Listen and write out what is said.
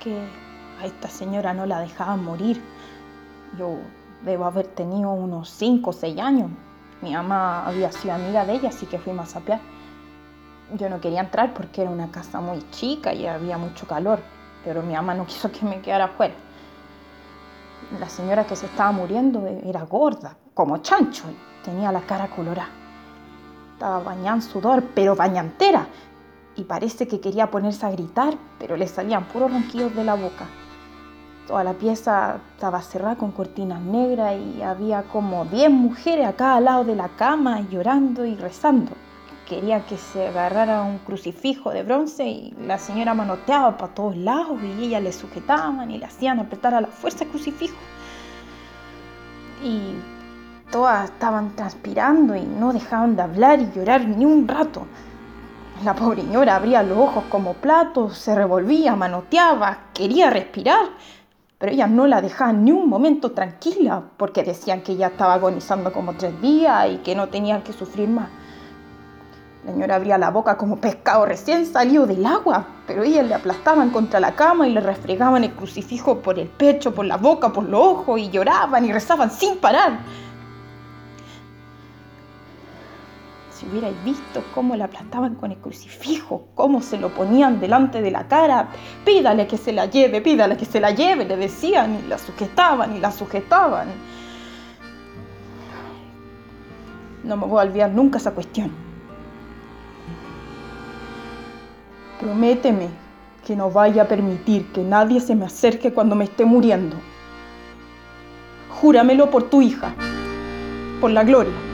que a esta señora no la dejaban morir. Yo debo haber tenido unos 5 o 6 años. Mi mamá había sido amiga de ella, así que fuimos a sapear. Yo no quería entrar porque era una casa muy chica y había mucho calor, pero mi mamá no quiso que me quedara afuera. La señora que se estaba muriendo era gorda, como chancho, y tenía la cara colorada. Estaba bañada sudor, pero bañantera, y parece que quería ponerse a gritar, pero le salían puros ronquidos de la boca. Toda la pieza estaba cerrada con cortinas negras y había como 10 mujeres acá al lado de la cama llorando y rezando. Quería que se agarrara un crucifijo de bronce y la señora manoteaba para todos lados y ella le sujetaban y le hacían apretar a la fuerza el crucifijo. Y todas estaban transpirando y no dejaban de hablar y llorar ni un rato. La pobre señora abría los ojos como platos, se revolvía, manoteaba, quería respirar, pero ella no la dejaban ni un momento tranquila porque decían que ya estaba agonizando como tres días y que no tenían que sufrir más. La señora abría la boca como pescado recién salido del agua, pero ellas le aplastaban contra la cama y le refregaban el crucifijo por el pecho, por la boca, por los ojos y lloraban y rezaban sin parar. Si hubierais visto cómo la aplastaban con el crucifijo, cómo se lo ponían delante de la cara, pídale que se la lleve, pídale que se la lleve, le decían y la sujetaban y la sujetaban. No me voy a olvidar nunca esa cuestión. Prométeme que no vaya a permitir que nadie se me acerque cuando me esté muriendo. Júramelo por tu hija, por la gloria.